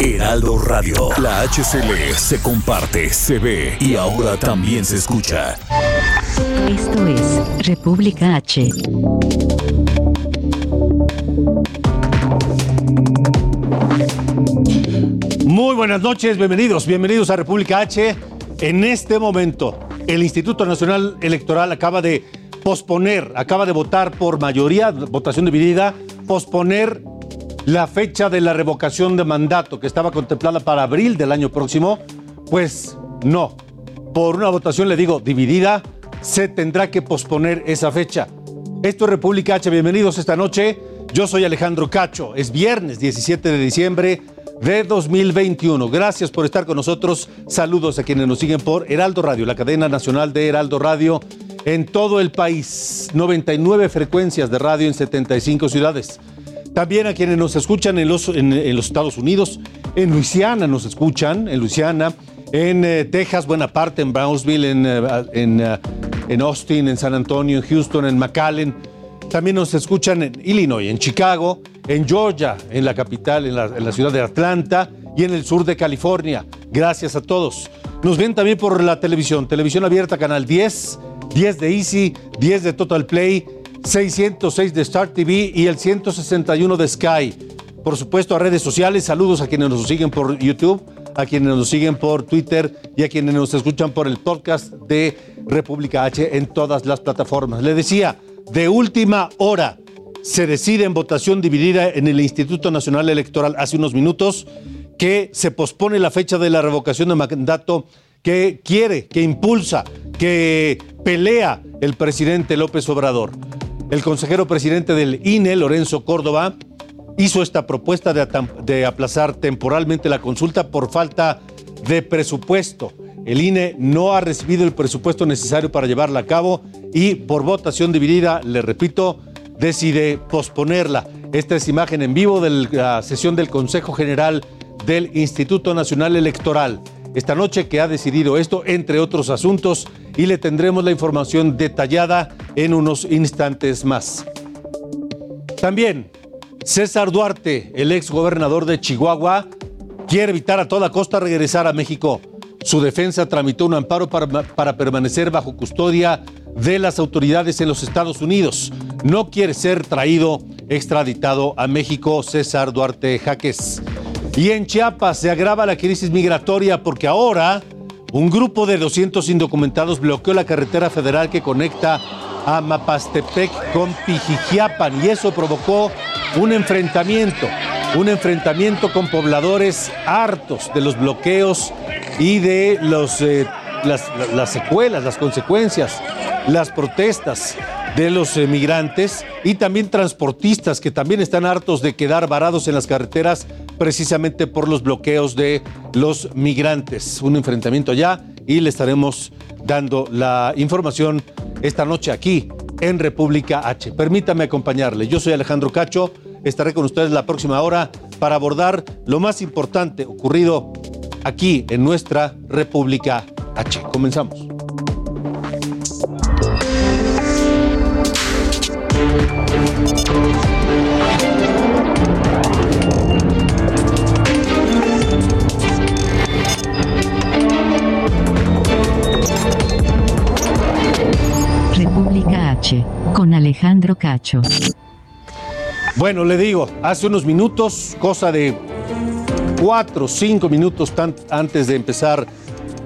Heraldo Radio. La HCL se comparte, se ve y ahora también se escucha. Esto es República H. Muy buenas noches, bienvenidos, bienvenidos a República H. En este momento, el Instituto Nacional Electoral acaba de posponer, acaba de votar por mayoría, votación dividida, posponer la fecha de la revocación de mandato que estaba contemplada para abril del año próximo. Pues no, por una votación, le digo, dividida, se tendrá que posponer esa fecha. Esto es República H, bienvenidos esta noche. Yo soy Alejandro Cacho, es viernes 17 de diciembre de 2021. Gracias por estar con nosotros. Saludos a quienes nos siguen por Heraldo Radio, la cadena nacional de Heraldo Radio en todo el país. 99 frecuencias de radio en 75 ciudades. También a quienes nos escuchan en los, en, los Estados Unidos, en Luisiana nos escuchan, en Luisiana, en eh, Texas, buena parte, en Brownsville, en, eh, en, eh, en Austin, en San Antonio, en Houston, en McAllen. También nos escuchan en Illinois, en Chicago, en Georgia, en la capital, en la, en la ciudad de Atlanta y en el sur de California. Gracias a todos. Nos ven también por la televisión, televisión abierta, canal 10, 10 de Easy, 10 de Total Play, 606 de Star TV y el 161 de Sky. Por supuesto, a redes sociales, saludos a quienes nos siguen por YouTube, a quienes nos siguen por Twitter y a quienes nos escuchan por el podcast de República H en todas las plataformas. Le decía, de última hora se decide en votación dividida en el Instituto Nacional Electoral hace unos minutos que se pospone la fecha de la revocación de mandato que quiere, que impulsa, que pelea el presidente López Obrador. El consejero presidente del INE, Lorenzo Córdoba, hizo esta propuesta de, de, aplazar temporalmente la consulta por falta de presupuesto. El INE no ha recibido el presupuesto necesario para llevarla a cabo y por votación dividida, le repito, decide posponerla. Esta es imagen en vivo de la sesión del Consejo General del Instituto Nacional Electoral. Esta noche que ha decidido esto, entre otros asuntos, y le tendremos la información detallada en unos instantes más. También, César Duarte, el ex gobernador de Chihuahua, quiere evitar a toda costa regresar a México. Su defensa tramitó un amparo para, permanecer bajo custodia de las autoridades en los Estados Unidos. No quiere ser traído, extraditado a México, César Duarte Jaques. Y en Chiapas se agrava la crisis migratoria porque ahora un grupo de 200 indocumentados bloqueó la carretera federal que conecta a Mapastepec con Pijijiapan y eso provocó un enfrentamiento, un enfrentamiento con pobladores hartos de los bloqueos y de los, eh, las, las secuelas, las consecuencias, las protestas de los migrantes y también transportistas que también están hartos de quedar varados en las carreteras precisamente por los bloqueos de los migrantes. Un enfrentamiento allá y le estaremos dando la información esta noche aquí en República H. Permítame acompañarle. Yo soy Alejandro Cacho. Estaré con ustedes la próxima hora para abordar lo más importante ocurrido aquí en nuestra República H. Comenzamos. Con Alejandro Cacho. Bueno, le digo, hace unos minutos, cosa de cuatro cinco minutos antes de empezar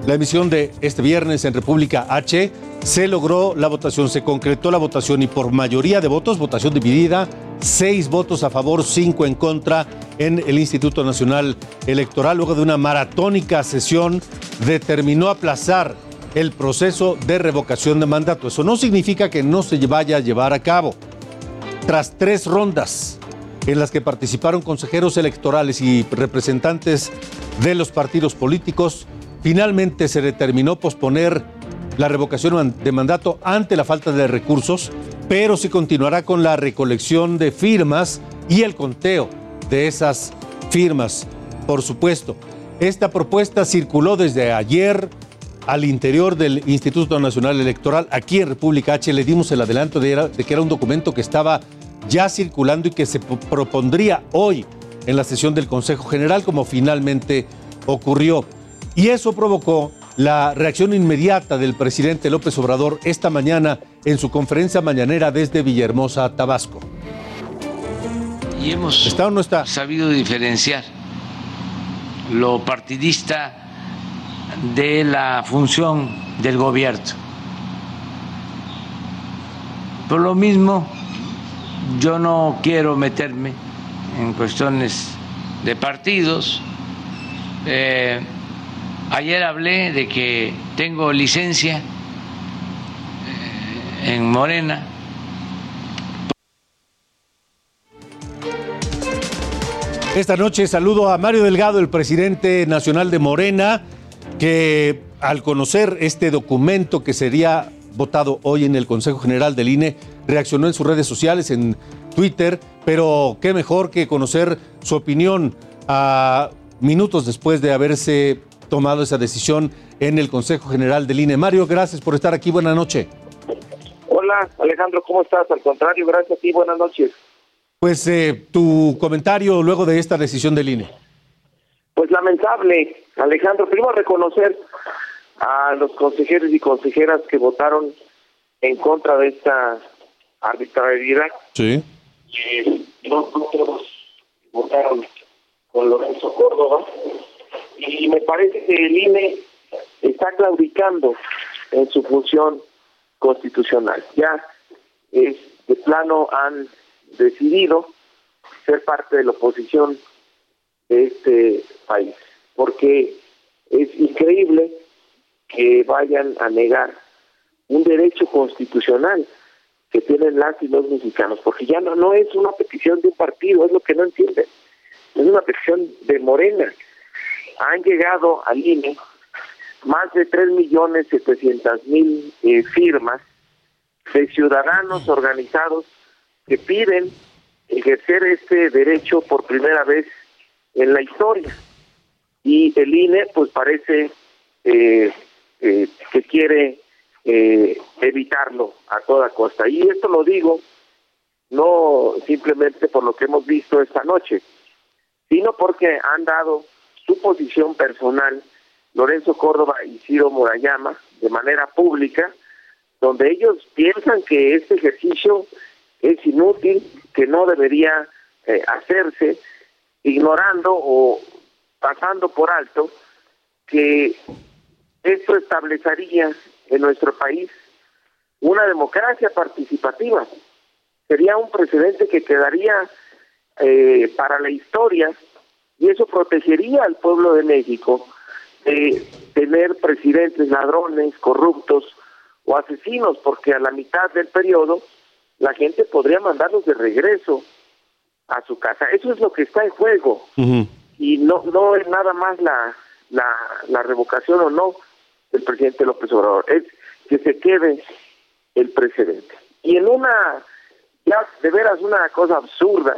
la emisión de este viernes en República H, se logró la votación, se concretó la votación y por mayoría de votos, votación dividida, seis votos a favor, cinco en contra en el Instituto Nacional Electoral. Luego de una maratónica sesión, determinó aplazar el proceso de revocación de mandato. Eso no significa que no se vaya a llevar a cabo. Tras tres rondas, en las que participaron consejeros electorales y representantes de los partidos políticos, finalmente se determinó posponer la revocación de mandato ante la falta de recursos, pero se continuará con la recolección de firmas y el conteo de esas firmas, por supuesto. Esta propuesta circuló desde ayer al interior del Instituto Nacional Electoral, aquí en República H. Le dimos el adelanto de, de que era un documento que estaba ya circulando y que se propondría hoy en la sesión del Consejo General, como finalmente ocurrió. Y eso provocó la reacción inmediata del presidente López Obrador esta mañana en su conferencia mañanera desde Villahermosa, Tabasco. Y hemos ¿Está o no está? sabido diferenciar lo partidista de la función del gobierno. Por lo mismo, yo no quiero meterme en cuestiones de partidos. Eh, ayer hablé de que tengo licencia eh, en Morena. Esta noche saludo a Mario Delgado, el presidente nacional de Morena, que al conocer este documento que sería votado hoy en el Consejo General del INE, reaccionó en sus redes sociales, en Twitter, pero qué mejor que conocer su opinión a minutos después de haberse tomado esa decisión en el Consejo General del INE. Mario, gracias por estar aquí. Buenas noches. Hola, Alejandro, ¿cómo estás? Al contrario, gracias a ti. Buenas noches. Pues eh, tu comentario luego de esta decisión del INE. Pues lamentable, Alejandro. Primero reconocer a los consejeros y consejeras que votaron en contra de esta arbitrariedad. Sí. Eh, no todos votaron con Lorenzo Córdoba y me parece que el INE está claudicando en su función constitucional. Ya es de plano han decidido ser parte de la oposición de este país, porque es increíble que vayan a negar un derecho constitucional que tienen las y los mexicanos, porque ya no, no es una petición de un partido, es lo que no entienden, es una petición de Morena. Han llegado al INE más de tres millones setecientas mil eh, firmas de ciudadanos organizados que piden ejercer este derecho por primera vez en la historia. Y el INE pues parece eh, eh, que quiere eh, evitarlo a toda costa. Y esto lo digo no simplemente por lo que hemos visto esta noche, sino porque han dado su posición personal Lorenzo Córdoba y Ciro Murayama de manera pública, donde ellos piensan que este ejercicio es inútil, que no debería eh, hacerse, ignorando o pasando por alto que esto establecería en nuestro país una democracia participativa. Sería un precedente que quedaría eh, para la historia y eso protegería al pueblo de México de tener presidentes ladrones, corruptos o asesinos, porque a la mitad del periodo la gente podría mandarlos de regreso a su casa. Eso es lo que está en juego. Y no no es nada más la, la, la revocación o no del presidente López Obrador, es que se quede el precedente. Y en una, ya de veras una cosa absurda,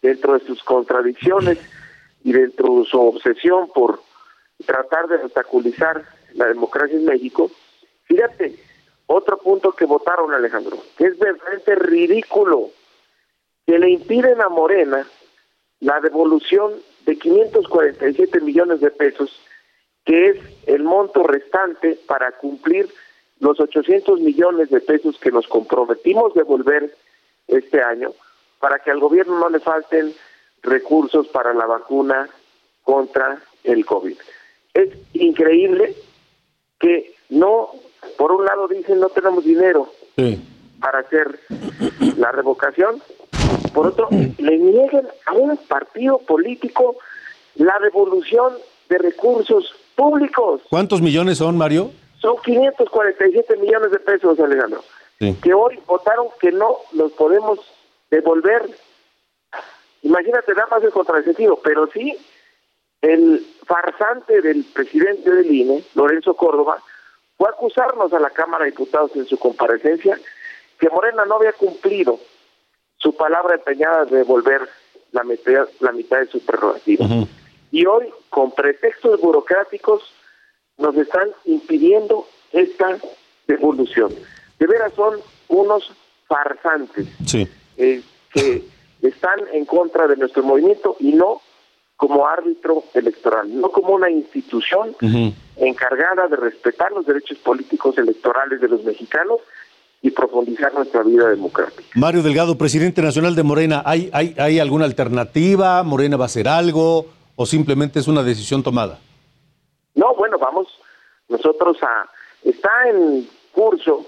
dentro de sus contradicciones y dentro de su obsesión por tratar de obstaculizar la democracia en México, fíjate, otro punto que votaron, Alejandro, que es verdaderamente ridículo, que le impiden a Morena la devolución de 547 millones de pesos, que es el monto restante para cumplir los 800 millones de pesos que nos comprometimos devolver este año, para que al gobierno no le falten recursos para la vacuna contra el COVID. Es increíble que no por un lado dicen no tenemos dinero para hacer la revocación, por otro le niegan a un partido político la devolución de recursos públicos. ¿Cuántos millones son, Mario? Son 547 millones de pesos, Alejandro, que hoy votaron que no los podemos devolver. imagínate, da más de contrasentido, pero sí el farsante del presidente del INE, Lorenzo Córdoba, fue a acusarnos a la Cámara de Diputados en su comparecencia que Morena no había cumplido su palabra empeñada de devolver la mitad, la mitad de su prerrogativa. Y hoy, con pretextos burocráticos, nos están impidiendo esta devolución. De veras son unos farsantes eh, que están en contra de nuestro movimiento y no como árbitro electoral, no como una institución encargada de respetar los derechos políticos electorales de los mexicanos y profundizar nuestra vida democrática. Mario Delgado, presidente nacional de Morena, ¿hay, hay, ¿hay alguna alternativa? ¿Morena va a hacer algo o simplemente es una decisión tomada? No, bueno, vamos nosotros a... Está en curso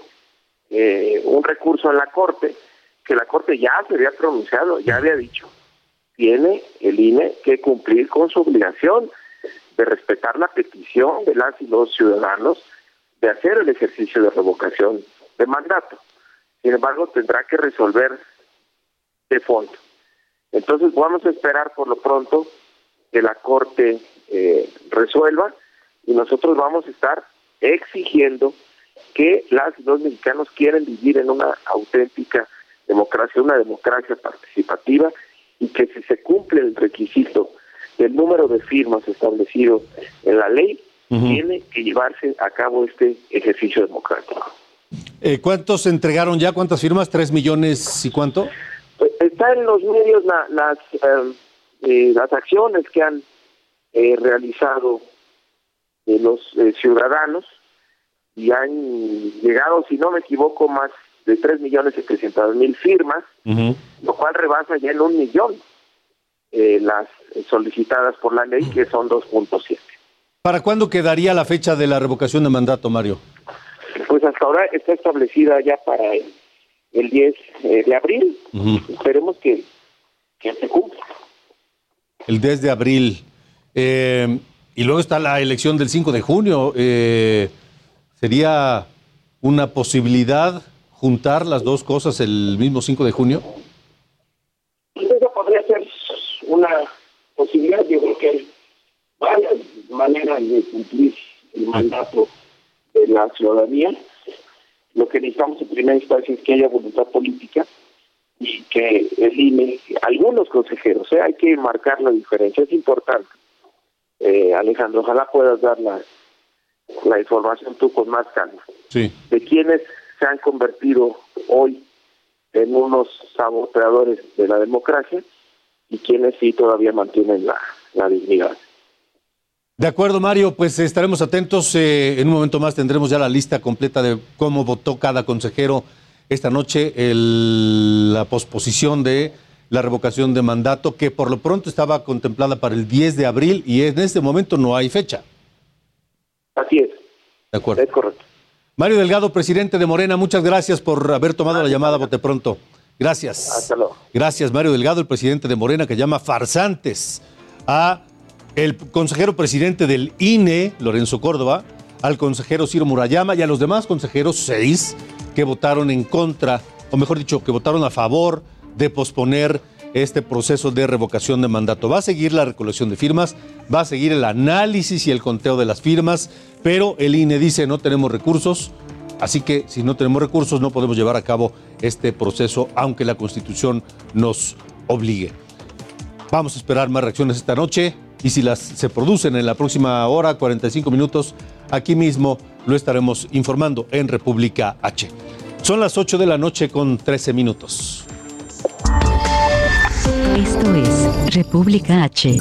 eh, un recurso en la Corte, que la Corte ya se había pronunciado, ya había dicho, tiene el INE que cumplir con su obligación de respetar la petición de las y los ciudadanos de hacer el ejercicio de revocación de mandato. Sin embargo, tendrá que resolver de fondo. Entonces vamos a esperar por lo pronto que la Corte eh, resuelva y nosotros vamos a estar exigiendo que las y los mexicanos quieren vivir en una auténtica democracia, una democracia participativa y que si se cumple el requisito del número de firmas establecido en la ley, tiene que llevarse a cabo este ejercicio democrático. Eh, ¿Cuántos se entregaron ya? ¿Cuántas firmas? ¿Tres millones y cuánto? Pues, está en los medios las, em, eh, las acciones que han eh, realizado los ciudadanos y han llegado, si no me equivoco, más de tres millones setecientos mil firmas, lo cual rebasa ya en un millón las solicitadas por la ley, que son 2.7. ¿Para cuándo quedaría la fecha de la revocación de mandato, Mario? Pues hasta ahora está establecida ya para el, 10 eh, de abril. Esperemos que, se cumpla. El 10 de abril. Eh, y luego está la elección del 5 de junio. Eh, ¿Sería una posibilidad juntar las dos cosas el mismo 5 de junio? Eso podría ser una posibilidad. Yo creo que hay varias maneras de cumplir el mandato de la ciudadanía. Lo que necesitamos en primera instancia es que haya voluntad política y que el INE, algunos consejeros, ¿eh? hay que marcar la diferencia, es importante. Eh, Alejandro, ojalá puedas dar la, la información tú con más calma. Sí. De quienes se han convertido hoy en unos saboteadores de la democracia y quienes sí todavía mantienen la, la dignidad. De acuerdo, Mario, pues estaremos atentos. Eh, en un momento más tendremos ya la lista completa de cómo votó cada consejero esta noche, la posposición de la revocación de mandato, que por lo pronto estaba contemplada para el 10 de abril y en este momento no hay fecha. Así es. De acuerdo. Es correcto. Mario Delgado, presidente de Morena, muchas gracias por haber tomado la llamada Bote Pronto. Gracias. Hasta luego. Gracias, Mario Delgado, el presidente de Morena, que llama farsantes a el consejero presidente del INE, Lorenzo Córdoba, al consejero Ciro Murayama y a los demás consejeros, seis, que votaron en contra, o mejor dicho, que votaron a favor de posponer este proceso de revocación de mandato. Va a seguir la recolección de firmas, va a seguir el análisis y el conteo de las firmas, pero el INE dice no tenemos recursos, así que si no tenemos recursos no podemos llevar a cabo este proceso, aunque la Constitución nos obligue. Vamos a esperar más reacciones esta noche y si las se producen en la próxima hora, 45 minutos, aquí mismo lo estaremos informando en República H. Son las 8 de la noche con 13 minutos. Esto es República H.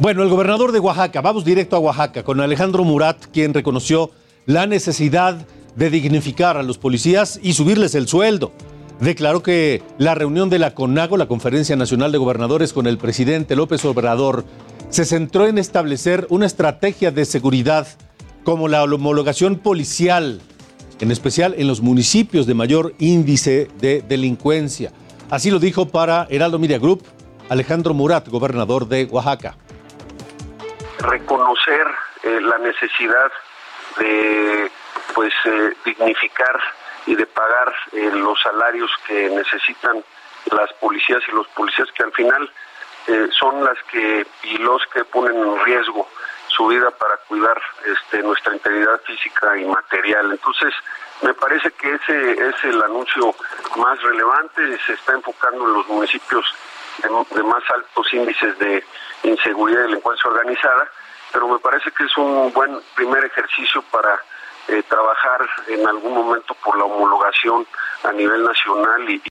Bueno, el gobernador de Oaxaca, vamos directo a Oaxaca, con Alejandro Murat, quien reconoció la necesidad de dignificar a los policías y subirles el sueldo declaró que la reunión de la CONAGO, la Conferencia Nacional de Gobernadores, con el presidente López Obrador, se centró en establecer una estrategia de seguridad como la homologación policial, en especial en los municipios de mayor índice de delincuencia. Así lo dijo para Heraldo Media Group Alejandro Murat, gobernador de Oaxaca. Reconocer eh, la necesidad de pues eh, dignificar y de pagar eh, los salarios que necesitan las policías y los policías que al final eh, son las que y los que ponen en riesgo su vida para cuidar este, nuestra integridad física y material. Entonces, me parece que ese es el anuncio más relevante, se está enfocando en los municipios de, más altos índices de inseguridad y delincuencia organizada, pero me parece que es un buen primer ejercicio para eh, trabajar en algún momento por la homologación a nivel nacional y,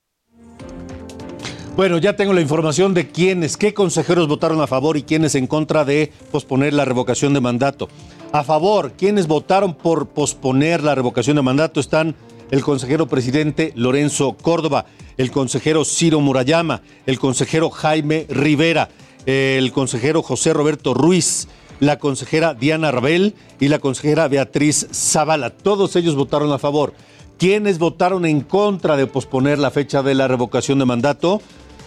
bueno, ya tengo la información de quiénes, qué consejeros votaron a favor y quiénes en contra de posponer la revocación de mandato. A favor, quienes votaron por posponer la revocación de mandato están el consejero presidente Lorenzo Córdoba, el consejero Ciro Murayama, el consejero Jaime Rivera, el consejero José Roberto Ruiz, la consejera Diana Rabel y la consejera Beatriz Zavala. Todos ellos votaron a favor. ¿Quiénes votaron en contra de posponer la fecha de la revocación de mandato?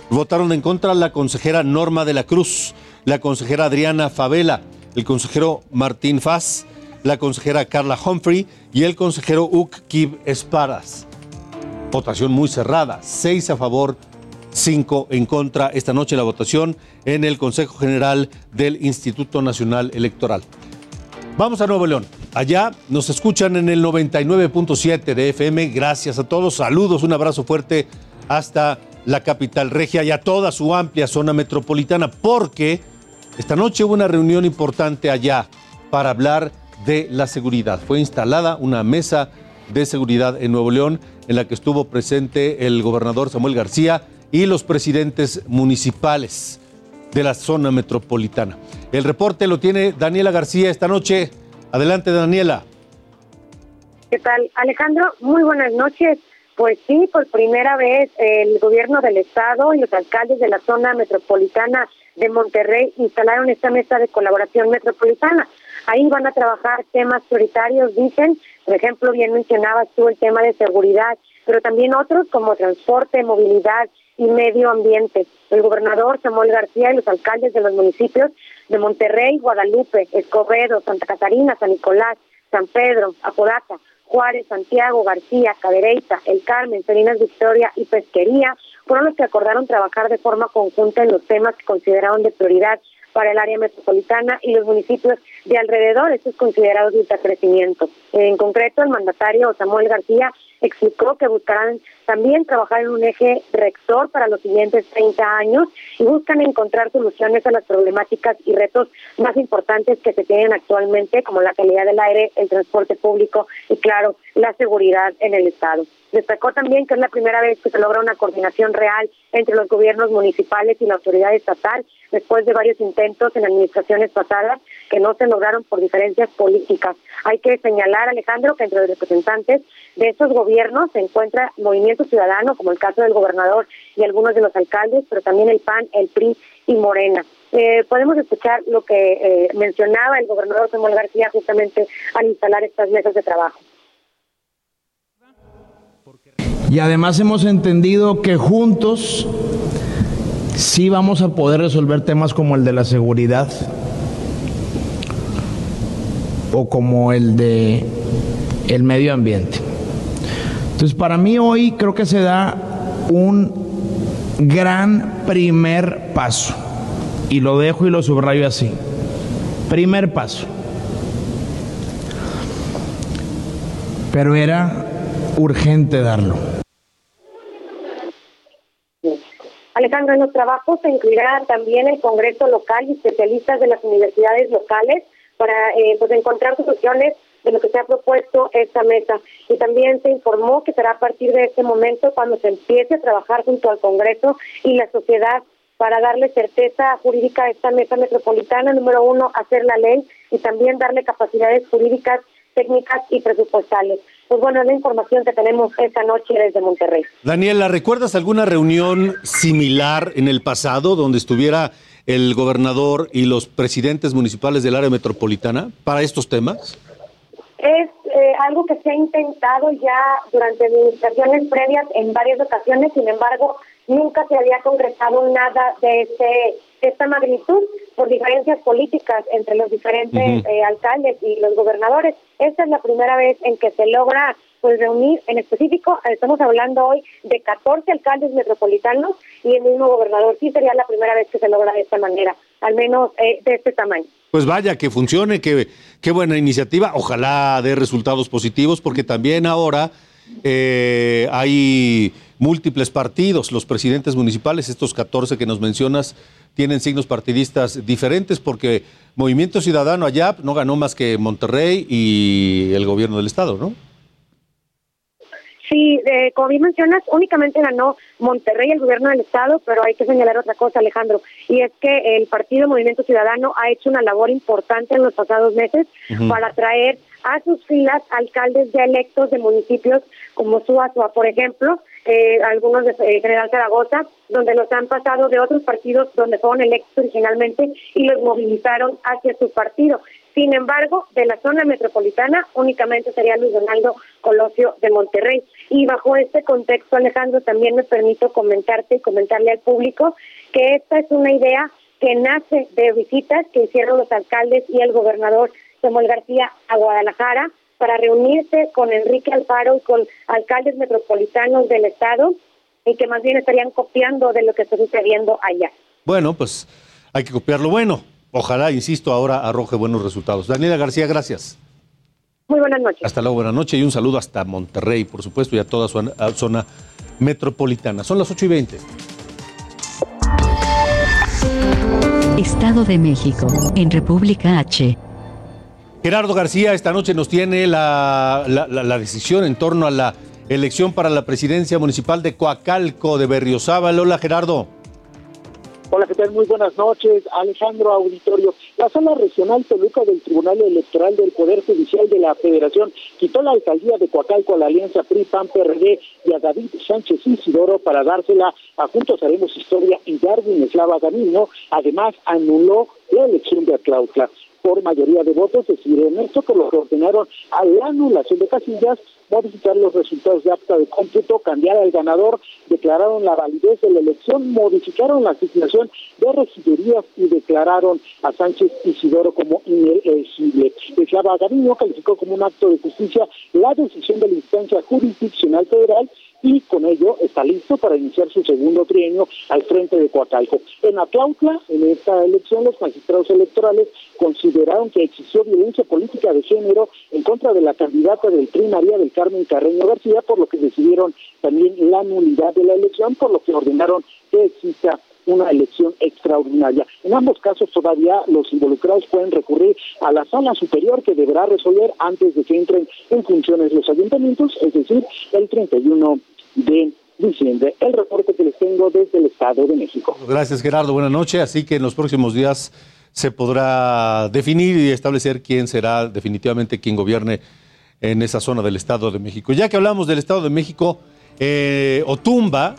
Votaron en contra la consejera Norma de la Cruz, la consejera Adriana Favela, el consejero Martín Faz, la consejera Carla Humphrey y el consejero Uk Kib Esparas. Votación muy cerrada, seis a favor, cinco en contra esta noche la votación en el Consejo General del Instituto Nacional Electoral. Vamos a Nuevo León. Allá nos escuchan en el 99.7 de FM. Gracias a todos. Saludos, un abrazo fuerte hasta la capital regia y a toda su amplia zona metropolitana, porque esta noche hubo una reunión importante allá para hablar de la seguridad. Fue instalada una mesa de seguridad en Nuevo León en la que estuvo presente el gobernador Samuel García y los presidentes municipales de la zona metropolitana. El reporte lo tiene Daniela García esta noche. Adelante, Daniela. ¿Qué tal, Alejandro? Muy buenas noches. Pues sí, por primera vez el gobierno del estado y los alcaldes de la zona metropolitana de Monterrey instalaron esta mesa de colaboración metropolitana. Ahí van a trabajar temas prioritarios, dicen, por ejemplo, bien mencionabas tú el tema de seguridad, pero también otros como transporte, movilidad y medio ambiente. El gobernador Samuel García y los alcaldes de los municipios de Monterrey, Guadalupe, Escobedo, Santa Catarina, San Nicolás, San Pedro, Apodaca, Juárez, Santiago, García, Cadereyta, El Carmen, Salinas Victoria y Pesquería fueron los que acordaron trabajar de forma conjunta en los temas que consideraron de prioridad para el área metropolitana y los municipios de alrededor, estos considerados de crecimiento. En concreto, el mandatario Samuel García explicó que buscarán también trabajar en un eje rector para los siguientes 30 años y buscan encontrar soluciones a las problemáticas y retos más importantes que se tienen actualmente, como la calidad del aire, el transporte público y, claro, la seguridad en el Estado. Destacó también que es la primera vez que se logra una coordinación real entre los gobiernos municipales y la autoridad estatal, después de varios intentos en administraciones pasadas que no se lograron por diferencias políticas. Hay que señalar, Alejandro, que entre los representantes de estos gobiernos se encuentra Movimiento Ciudadano, como el caso del gobernador y algunos de los alcaldes, pero también el PAN, el PRI y Morena. Eh, podemos escuchar lo que eh, mencionaba el gobernador Samuel García justamente al instalar estas mesas de trabajo. Y además hemos entendido que juntos sí vamos a poder resolver temas como el de la seguridad o como el de el medio ambiente. Entonces, para mí hoy creo que se da un gran primer paso. Y lo dejo y lo subrayo así. Primer paso. Pero era urgente darlo. Alejandro, en los trabajos se incluirá también el Congreso local y especialistas de las universidades locales para eh, pues encontrar soluciones de lo que se ha propuesto esta mesa. Y también se informó que será a partir de este momento cuando se empiece a trabajar junto al Congreso y la sociedad para darle certeza jurídica a esta mesa metropolitana, número uno, hacer la ley y también darle capacidades jurídicas, técnicas y presupuestales. Pues bueno, es la información que tenemos esta noche desde Monterrey. Daniela, ¿recuerdas alguna reunión similar en el pasado donde estuviera el gobernador y los presidentes municipales del área metropolitana para estos temas? Es eh, algo que se ha intentado ya durante administraciones previas en varias ocasiones, sin embargo, nunca se había concretado nada de, este, esta magnitud. Por diferencias políticas entre los diferentes eh, alcaldes y los gobernadores. Esta es la primera vez en que se logra pues reunir, en específico, estamos hablando hoy de 14 alcaldes metropolitanos y el mismo gobernador. Sí sería la primera vez que se logra de esta manera, al menos eh, de este tamaño. Pues vaya, que funcione, que, qué buena iniciativa. Ojalá dé resultados positivos, porque también ahora eh, hay múltiples partidos. Los presidentes municipales, estos 14 que nos mencionas, tienen signos partidistas diferentes, porque Movimiento Ciudadano allá no ganó más que Monterrey y el gobierno del Estado, ¿no? Sí, eh, como bien mencionas, únicamente ganó Monterrey el gobierno del estado, pero hay que señalar otra cosa, Alejandro, y es que el Partido Movimiento Ciudadano ha hecho una labor importante en los pasados meses para traer a sus filas alcaldes ya electos de municipios como Suazua, por ejemplo, eh, algunos de eh, General Zaragoza, donde los han pasado de otros partidos donde fueron electos originalmente y los movilizaron hacia su partido. Sin embargo, de la zona metropolitana únicamente sería Luis Donaldo Colosio de Monterrey. Y bajo este contexto, Alejandro, también me permito comentarte y comentarle al público que esta es una idea que nace de visitas que hicieron los alcaldes y el gobernador Samuel García a Guadalajara para reunirse con Enrique Alfaro y con alcaldes metropolitanos del estado y que más bien estarían copiando de lo que está sucediendo allá. Bueno, pues hay que copiar lo bueno. Ojalá, insisto, ahora arroje buenos resultados. Daniela García, gracias. Muy buenas noches. Hasta luego, buenas noches y un saludo hasta Monterrey, por supuesto, y a toda su a- zona metropolitana. Son las 8 y 20. Estado de México, en República H. Gerardo García esta noche nos tiene la, la- decisión en torno a la elección para la presidencia municipal de Coacalco de Berriozábal. Hola, Gerardo. Hola, ¿qué tal? Muy buenas noches, Alejandro Auditorio. La Sala Regional Toluca del Tribunal Electoral del Poder Judicial de la Federación quitó la alcaldía de Coacalco a la alianza PRI-PAN-PRD y a David Sánchez Isidoro para dársela a Juntos Haremos Historia y Darwin Eslava Gamino. Además, anuló la elección de Atlautla. Por mayoría de votos decidieron esto, por lo que ordenaron a la anulación de casillas, modificar los resultados de acta de cómputo, cambiar al ganador, declararon la validez de la elección, modificaron la asignación de regidurías y declararon a Sánchez Isidoro como inelegible. Eslava Gavino calificó como un acto de justicia la decisión de la instancia jurisdiccional federal y con ello está listo para iniciar su segundo trienio al frente de Coacalco. En Atlautla, en esta elección, los magistrados electorales consideraron que existió violencia política de género en contra de la candidata del PRI, María del Carmen Carreño García, por lo que decidieron también la nulidad de la elección, por lo que ordenaron que exista una elección extraordinaria. En ambos casos todavía los involucrados pueden recurrir a la sala superior que deberá resolver antes de que entren en funciones los ayuntamientos, es decir, el 31 de diciembre. El reporte que les tengo desde el Estado de México. Gracias, Gerardo. Buenas noches. Así que en los próximos días se podrá definir y establecer quién será definitivamente quien gobierne en esa zona del Estado de México. Ya que hablamos del Estado de México, eh, Otumba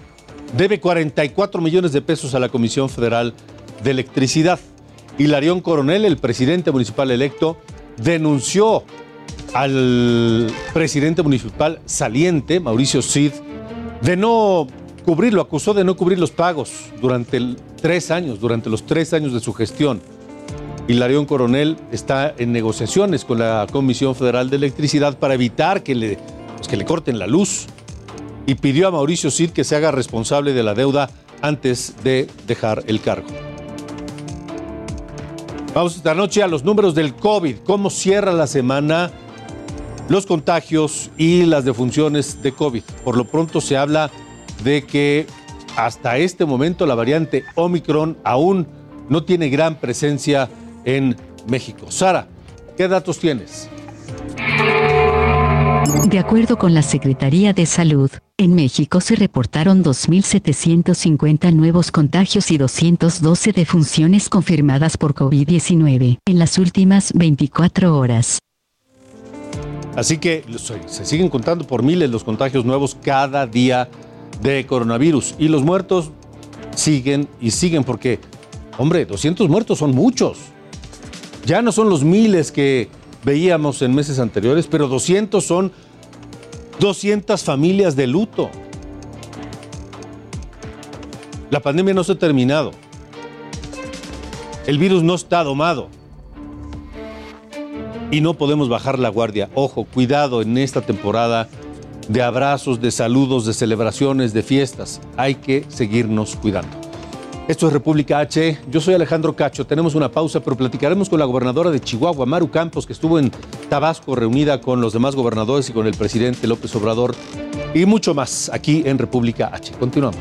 debe 44 millones de pesos a la Comisión Federal de Electricidad. Hilarión Coronel, el presidente municipal electo, denunció al presidente municipal saliente, Mauricio Cid, de no cubrirlo, acusó de no cubrir los pagos durante tres años, durante los tres años de su gestión. Hilarión Coronel está en negociaciones con la Comisión Federal de Electricidad para evitar que le, pues, que le corten la luz y pidió a Mauricio Cid que se haga responsable de la deuda antes de dejar el cargo. Vamos esta noche a los números del COVID, cómo cierra la semana los contagios y las defunciones de COVID. Por lo pronto se habla de que hasta este momento la variante Omicron aún no tiene gran presencia en México. Sara, ¿qué datos tienes? De acuerdo con la Secretaría de Salud, en México se reportaron 2.750 nuevos contagios y 212 defunciones confirmadas por COVID-19 en las últimas 24 horas. Así que se se siguen contando por miles los contagios nuevos cada día de coronavirus y los muertos siguen y siguen porque, hombre, 200 muertos son muchos. Ya no son los miles que veíamos en meses anteriores, pero 200 son 200 familias de luto. La pandemia no se ha terminado. El virus no está domado. Y no podemos bajar la guardia. Ojo, cuidado en esta temporada de abrazos, de saludos, de celebraciones, de fiestas. Hay que seguirnos cuidando. Esto es República H. Yo soy Alejandro Cacho. Tenemos una pausa, pero platicaremos con la gobernadora de Chihuahua, Maru Campos, que estuvo en Tabasco reunida con los demás gobernadores y con el presidente López Obrador. Y mucho más aquí en República H. Continuamos.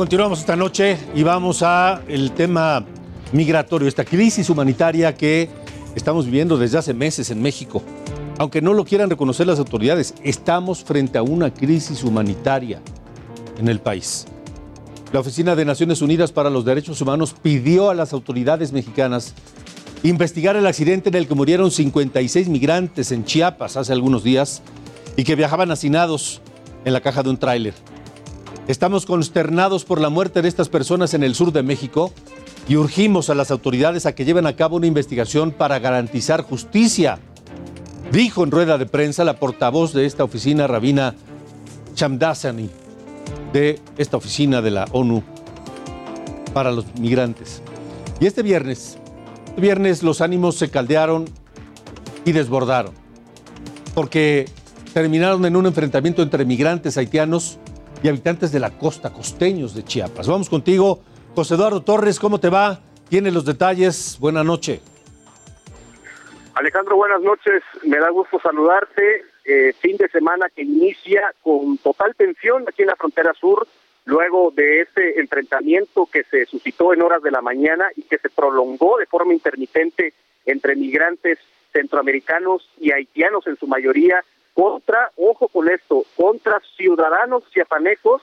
Continuamos esta noche y vamos a el tema migratorio, esta crisis humanitaria que estamos viviendo desde hace meses en México. Aunque no lo quieran reconocer las autoridades, estamos frente a una crisis humanitaria en el país. La Oficina de Naciones Unidas para los Derechos Humanos pidió a las autoridades mexicanas investigar el accidente en el que murieron 56 migrantes en Chiapas hace algunos días y que viajaban hacinados en la caja de un tráiler. Estamos consternados por la muerte de estas personas en el sur de México y urgimos a las autoridades a que lleven a cabo una investigación para garantizar justicia, dijo en rueda de prensa la portavoz de esta oficina, Rabina Chamdasani, de esta oficina de la ONU para los migrantes. Y este viernes, este viernes los ánimos se caldearon y desbordaron, porque terminaron en un enfrentamiento entre migrantes haitianos y habitantes de la costa, costeños de Chiapas. Vamos contigo, José Eduardo Torres, ¿cómo te va? Tiene los detalles. Buenas noches. Alejandro, buenas noches. Me da gusto saludarte. Eh, fin de semana que inicia con total tensión aquí en la frontera sur, luego de este enfrentamiento que se suscitó en horas de la mañana y que se prolongó de forma intermitente entre migrantes centroamericanos y haitianos en su mayoría contra, ojo con esto, contra ciudadanos chiapanecos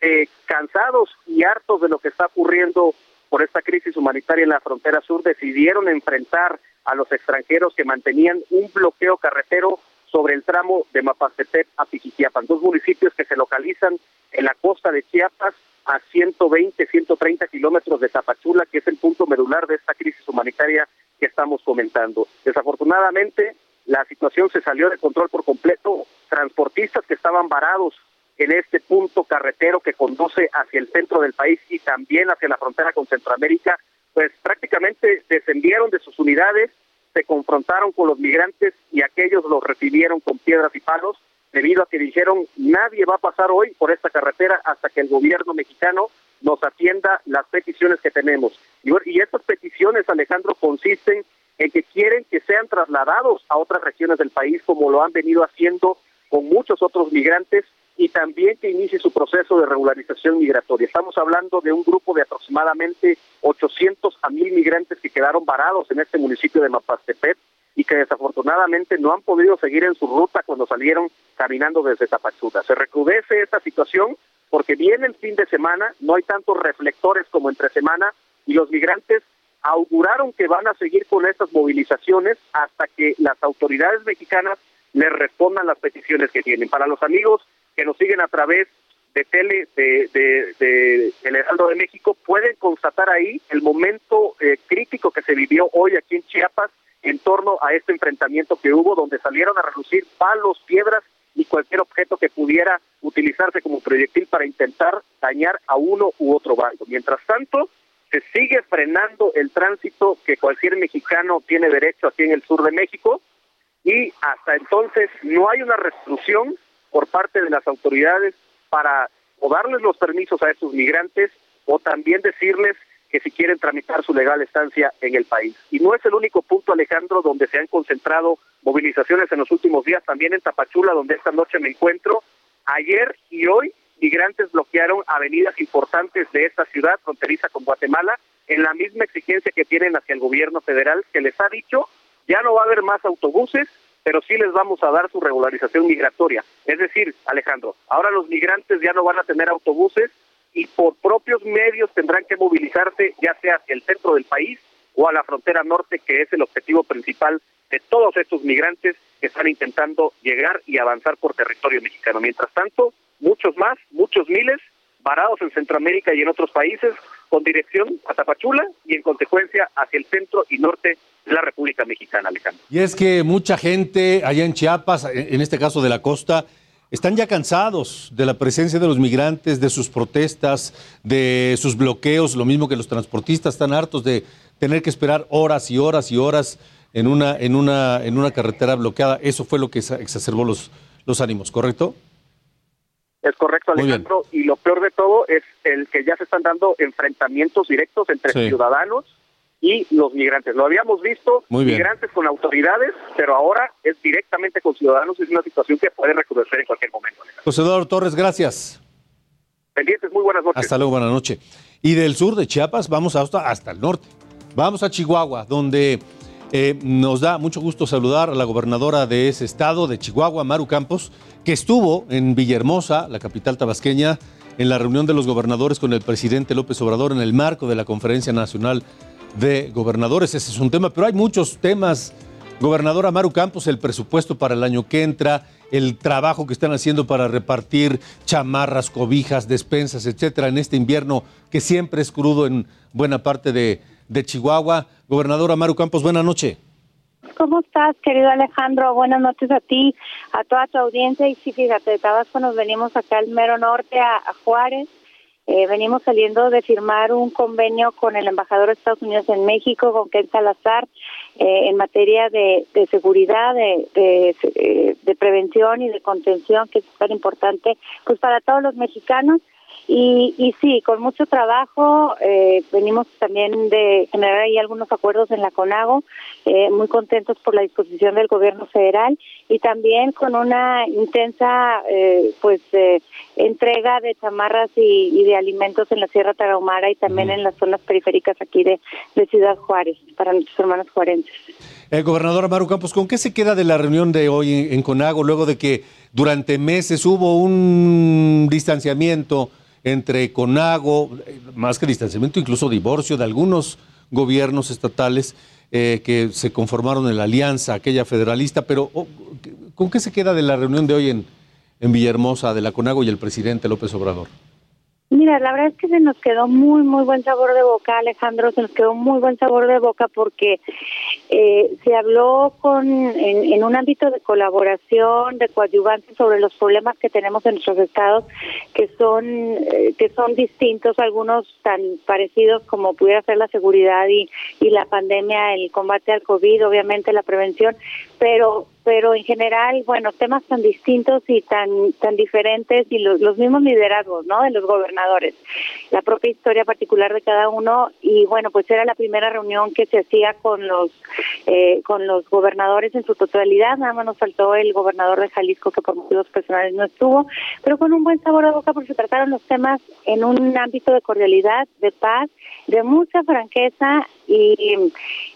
eh, cansados y hartos de lo que está ocurriendo por esta crisis humanitaria en la frontera sur, decidieron enfrentar a los extranjeros que mantenían un bloqueo carretero sobre el tramo de Mapastepec a Pijijiapan, dos municipios que se localizan en la costa de Chiapas a 120, 130 kilómetros de Tapachula, que es el punto medular de esta crisis humanitaria que estamos comentando. Desafortunadamente, la situación se salió de control por completo. Transportistas que estaban varados en este punto carretero que conduce hacia el centro del país y también hacia la frontera con Centroamérica, pues prácticamente descendieron de sus unidades, se confrontaron con los migrantes y aquellos los recibieron con piedras y palos, debido a que dijeron nadie va a pasar hoy por esta carretera hasta que el gobierno mexicano nos atienda las peticiones que tenemos. Y, y estas peticiones, Alejandro, consisten en que quieren que sean trasladados a otras regiones del país como lo han venido haciendo con muchos otros migrantes y también que inicie su proceso de regularización migratoria. Estamos hablando de un grupo de aproximadamente 800 a 1000 migrantes que quedaron varados en este municipio de Mapastepet y que desafortunadamente no han podido seguir en su ruta cuando salieron caminando desde Tapachula. Se recrudece esta situación porque viene el fin de semana, no hay tantos reflectores como entre semana y los migrantes auguraron que van a seguir con estas movilizaciones hasta que las autoridades mexicanas les respondan las peticiones que tienen. Para los amigos que nos siguen a través de tele de, de, de Heraldo de México pueden constatar ahí el momento eh, crítico que se vivió hoy aquí en Chiapas en torno a este enfrentamiento que hubo donde salieron a relucir palos, piedras y cualquier objeto que pudiera utilizarse como proyectil para intentar dañar a uno u otro bando. Mientras tanto, se sigue frenando el tránsito que cualquier mexicano tiene derecho aquí en el sur de México y hasta entonces no hay una resolución por parte de las autoridades para o darles los permisos a estos migrantes o también decirles que si quieren tramitar su legal estancia en el país. Y no es el único punto, Alejandro, donde se han concentrado movilizaciones en los últimos días, también en Tapachula, donde esta noche me encuentro. Ayer y hoy, migrantes bloquearon avenidas importantes de esta ciudad fronteriza con Guatemala en la misma exigencia que tienen hacia el gobierno federal, que les ha dicho ya no va a haber más autobuses, pero sí les vamos a dar su regularización migratoria. Es decir, Alejandro, ahora los migrantes ya no van a tener autobuses y por propios medios tendrán que movilizarse ya sea hacia el centro del país o a la frontera norte, que es el objetivo principal de todos estos migrantes que están intentando llegar y avanzar por territorio mexicano. Mientras tanto, muchos más, muchos miles, varados en Centroamérica y en otros países, con dirección a Tapachula y en consecuencia hacia el centro y norte la República Mexicana, Alejandro. Y es que mucha gente allá en Chiapas, en este caso de la costa, están ya cansados de la presencia de los migrantes, de sus protestas, de sus bloqueos, lo mismo que los transportistas están hartos de tener que esperar horas y horas y horas en una, en una, en una carretera bloqueada. Eso fue lo que exacerbó los, los ánimos, ¿correcto? Es correcto, Alejandro. Y lo peor de todo es el que ya se están dando enfrentamientos directos entre ciudadanos y los migrantes. Lo habíamos visto, migrantes con autoridades, pero ahora es directamente con ciudadanos. Es una situación que puede recrudecer en cualquier momento. José Eduardo Torres, gracias. Pendientes, muy buenas noches. Hasta luego, buenas noches. Y del sur de Chiapas vamos hasta, hasta el norte. Vamos a Chihuahua, donde eh, nos da mucho gusto saludar a la gobernadora de ese estado, de Chihuahua, Maru Campos, que estuvo en Villahermosa, la capital tabasqueña, en la reunión de los gobernadores con el presidente López Obrador en el marco de la Conferencia Nacional de gobernadores. Ese es un tema, pero hay muchos temas. Gobernadora Maru Campos, el presupuesto para el año que entra, el trabajo que están haciendo para repartir chamarras, cobijas, despensas, etcétera, en este invierno que siempre es crudo en buena parte de, Chihuahua. Gobernadora Maru Campos, buena noche. ¿Cómo estás, querido Alejandro? Buenas noches a ti, a toda tu audiencia. Y sí, fíjate, de Tabasco nos venimos acá al mero norte, a Juárez, eh, venimos saliendo de firmar un convenio con el embajador de Estados Unidos en México, con Ken Salazar, eh, en materia de, seguridad, de, eh, de, prevención y de contención, que es tan importante pues para todos los mexicanos. Y, y sí, con mucho trabajo, eh, venimos también de generar ahí algunos acuerdos en la CONAGO, eh, muy contentos por la disposición del gobierno federal y también con una intensa eh, pues entrega de chamarras y, de alimentos en la Sierra Tarahumara y también en las zonas periféricas aquí de, Ciudad Juárez, para nuestros hermanos juarenses. El gobernador Amaru Campos, ¿con qué se queda de la reunión de hoy en, en CONAGO luego de que durante meses hubo un distanciamiento? Entre CONAGO, más que distanciamiento, incluso divorcio de algunos gobiernos estatales eh, que se conformaron en la alianza, aquella federalista, pero oh, ¿con qué se queda de la reunión de hoy en, en Villahermosa de la CONAGO y el presidente López Obrador? Mira, la verdad es que se nos quedó muy, muy buen sabor de boca, Alejandro, se nos quedó muy buen sabor de boca porque eh, se habló con en, un ámbito de colaboración, de coadyuvancia sobre los problemas que tenemos en nuestros estados, que son eh, que son distintos, algunos tan parecidos como pudiera ser la seguridad y, y la pandemia, el combate al COVID, obviamente la prevención, pero pero en general, bueno, temas tan distintos y tan tan diferentes y los, los mismos liderazgos, ¿no? De los gobernadores, la propia historia particular de cada uno y bueno, pues era la primera reunión que se hacía con los eh, con los gobernadores en su totalidad, nada más nos faltó el gobernador de Jalisco que por motivos personales no estuvo, pero con un buen sabor de boca porque se trataron los temas en un ámbito de cordialidad, de paz, de mucha franqueza y,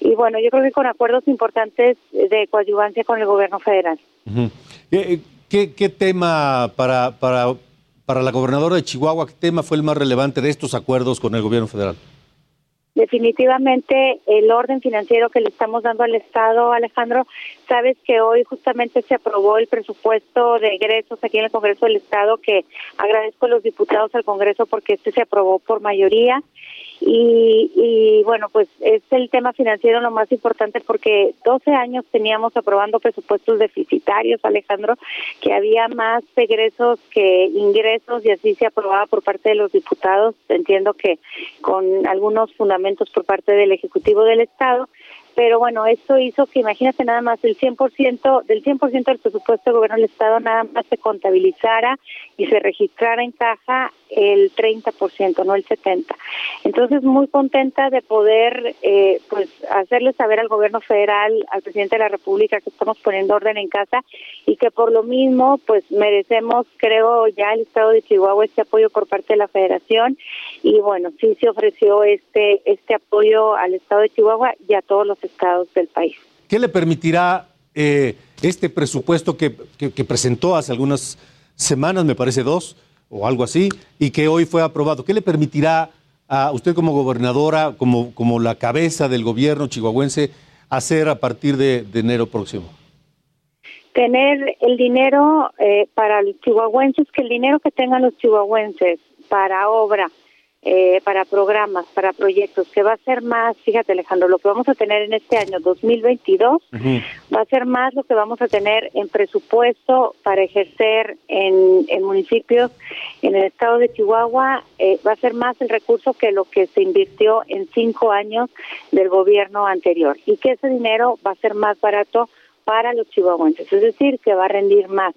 y bueno, yo creo que con acuerdos importantes de coadyuvancia con el gobierno federal. ¿Qué, qué, qué tema para, para, para la gobernadora de Chihuahua, qué tema fue el más relevante de estos acuerdos con el gobierno federal? Definitivamente el orden financiero que le estamos dando al Estado, Alejandro, sabes que hoy justamente se aprobó el presupuesto de egresos aquí en el Congreso del Estado, que agradezco a los diputados al Congreso porque este se aprobó por mayoría. Y, y bueno, pues es el tema financiero lo más importante porque 12 años teníamos aprobando presupuestos deficitarios, Alejandro, que había más egresos que ingresos y así se aprobaba por parte de los diputados. Entiendo que con algunos fundamentos por parte del Ejecutivo del Estado pero bueno, eso hizo que imagínate nada más el 100% del 100% del presupuesto del gobierno del estado nada más se contabilizara y se registrara en caja el 30%, no el 70. Entonces, muy contenta de poder eh, pues hacerle saber al gobierno federal, al presidente de la República que estamos poniendo orden en casa y que por lo mismo pues merecemos, creo, ya el estado de Chihuahua este apoyo por parte de la Federación y bueno, sí se ofreció este este apoyo al estado de Chihuahua y a todos los estados del país. ¿Qué le permitirá eh, este presupuesto que, que, que, presentó hace algunas semanas, me parece dos, o algo así, y que hoy fue aprobado? ¿Qué le permitirá a usted como gobernadora, como, como la cabeza del gobierno chihuahuense, hacer a partir de, de enero próximo? Tener el dinero eh, para los chihuahuenses, que el dinero que tengan los chihuahuenses para obra, eh, para programas, para proyectos, que va a ser más, fíjate Alejandro, lo que vamos a tener en este año 2022 uh -huh. va a ser más lo que vamos a tener en presupuesto para ejercer en, en municipios en el estado de Chihuahua, eh, va a ser más el recurso que lo que se invirtió en cinco años del gobierno anterior y que ese dinero va a ser más barato para los chihuahuenses, es decir, que va a rendir más.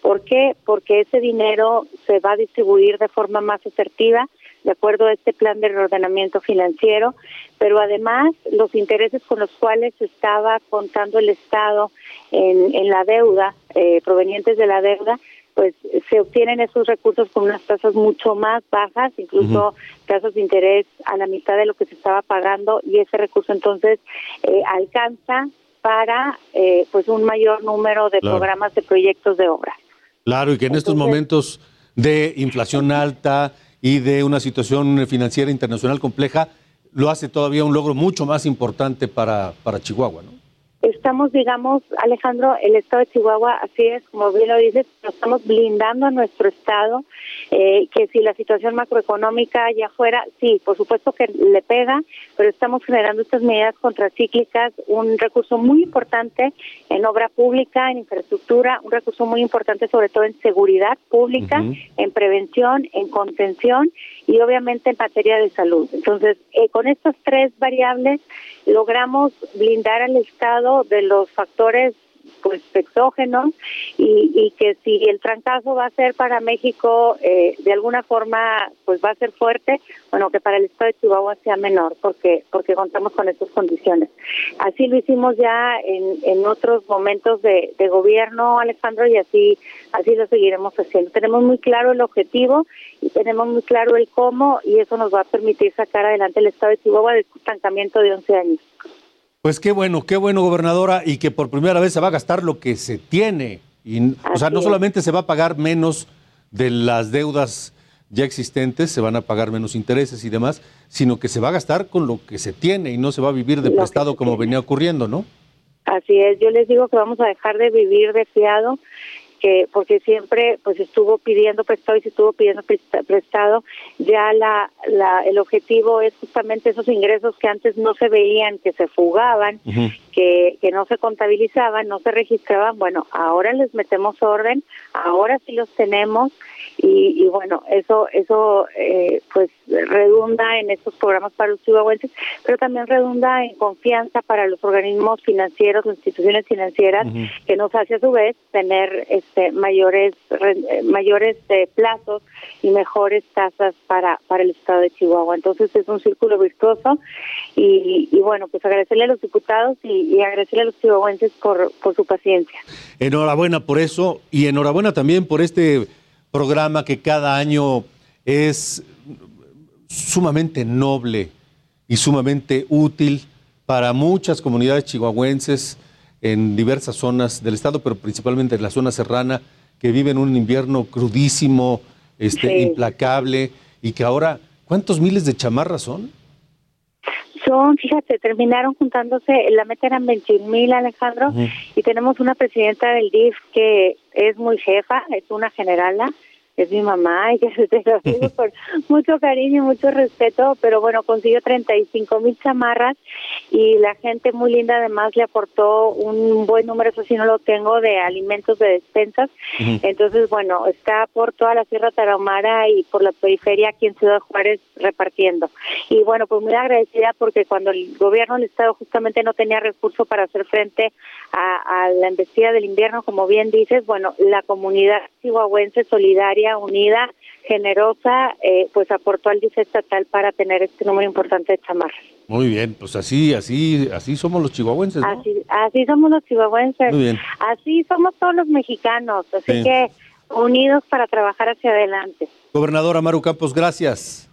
¿Por qué? Porque ese dinero se va a distribuir de forma más asertiva de acuerdo a este plan de reordenamiento financiero, pero además los intereses con los cuales estaba contando el Estado en, en la deuda, eh, provenientes de la deuda, pues se obtienen esos recursos con unas tasas mucho más bajas, incluso uh -huh. tasas de interés a la mitad de lo que se estaba pagando y ese recurso entonces eh, alcanza para eh, pues un mayor número de claro. programas de proyectos de obra. Claro, y que en entonces, estos momentos de inflación alta, y de una situación financiera internacional compleja, lo hace todavía un logro mucho más importante para, para Chihuahua, ¿no? Estamos, digamos, Alejandro, el estado de Chihuahua, así es, como bien lo dices, lo estamos blindando a nuestro estado, eh, que si la situación macroeconómica allá afuera, sí, por supuesto que le pega, pero estamos generando estas medidas contracíclicas, un recurso muy importante en obra pública, en infraestructura, un recurso muy importante sobre todo en seguridad pública, uh -huh. en prevención, en contención y obviamente en materia de salud. Entonces, eh, con estas tres variables logramos blindar al Estado de los factores pues exógenos y, y que si el trancazo va a ser para México eh, de alguna forma pues va a ser fuerte bueno que para el estado de Chihuahua sea menor porque porque contamos con estas condiciones. Así lo hicimos ya en, en otros momentos de, gobierno Alejandro y así así lo seguiremos haciendo. Tenemos muy claro el objetivo y tenemos muy claro el cómo y eso nos va a permitir sacar adelante el estado de Chihuahua del estancamiento de 11 años pues qué bueno, qué bueno, gobernadora, y que por primera vez se va a gastar lo que se tiene. Y, o sea, no solamente se va a pagar menos de las deudas ya existentes, se van a pagar menos intereses y demás, sino que se va a gastar con lo que se tiene y no se va a vivir de lo prestado como venía ocurriendo, ¿no? Así es, yo les digo que vamos a dejar de vivir de fiado que porque siempre pues estuvo pidiendo prestado y se estuvo pidiendo prestado, ya la, la el objetivo es justamente esos ingresos que antes no se veían, que se fugaban, que, que no se contabilizaban, no se registraban, bueno, ahora les metemos orden, ahora sí los tenemos y, y bueno, eso eso eh, pues redunda en estos programas para los chihuahuenses, pero también redunda en confianza para los organismos financieros, las instituciones financieras, que nos hace a su vez tener este mayores mayores eh, plazos y mejores tasas para para el estado de Chihuahua. Entonces es un círculo virtuoso y, y bueno, pues agradecerle a los diputados y, y agradecerle a los chihuahuenses por, por su paciencia. Enhorabuena por eso y enhorabuena también por este programa que cada año es sumamente noble y sumamente útil para muchas comunidades chihuahuenses en diversas zonas del estado, pero principalmente en la zona serrana, que viven un invierno crudísimo, este, implacable, y que ahora, ¿cuántos miles de chamarras son? Son, fíjate, terminaron juntándose, la meta eran 21 mil, Alejandro, y tenemos una presidenta del DIF que es muy jefa, es una generala, es mi mamá y que se lo digo con mucho cariño y mucho respeto, pero bueno, consiguió 35 mil chamarras y la gente muy linda además le aportó un buen número, eso sí no lo tengo, de alimentos de despensas. Entonces, bueno, está por toda la Sierra Tarahumara y por la periferia aquí en Ciudad Juárez repartiendo. Y bueno, pues muy agradecida porque cuando el gobierno del Estado justamente no tenía recursos para hacer frente a, a la embestida del invierno, como bien dices, bueno, la comunidad chihuahuense solidaria unida, generosa, eh, pues aportó al DIF estatal para tener este número importante de chamarras. Muy bien, pues así, así, así somos los chihuahuenses. ¿no? Así, así somos los chihuahuenses. Muy bien. Así somos todos los mexicanos. Así que unidos para trabajar hacia adelante. Gobernadora Maru Campos, gracias.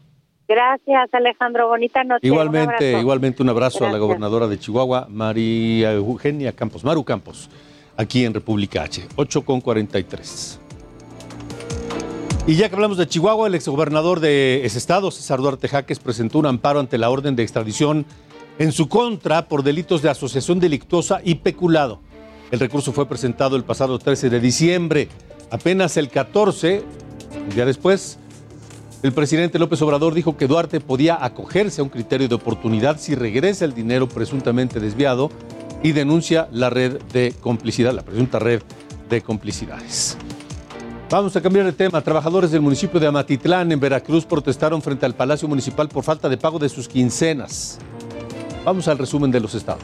Gracias, Alejandro. Bonita noche. Igualmente, igualmente un abrazo a la gobernadora de Chihuahua, María Eugenia Campos, Maru Campos, aquí en República H, 8 con 43. Y ya que hablamos de Chihuahua, el exgobernador de ese estado, César Duarte Jaques, presentó un amparo ante la orden de extradición en su contra por delitos de asociación delictuosa y peculado. El recurso fue presentado el pasado 13 de diciembre. Apenas el 14, un día después, el presidente López Obrador dijo que Duarte podía acogerse a un criterio de oportunidad si regresa el dinero presuntamente desviado y denuncia la red de complicidad, la presunta red de complicidades. Vamos a cambiar de tema. Trabajadores del municipio de Amatitlán, en Veracruz, protestaron frente al Palacio Municipal por falta de pago de sus quincenas. Vamos al resumen de los estados.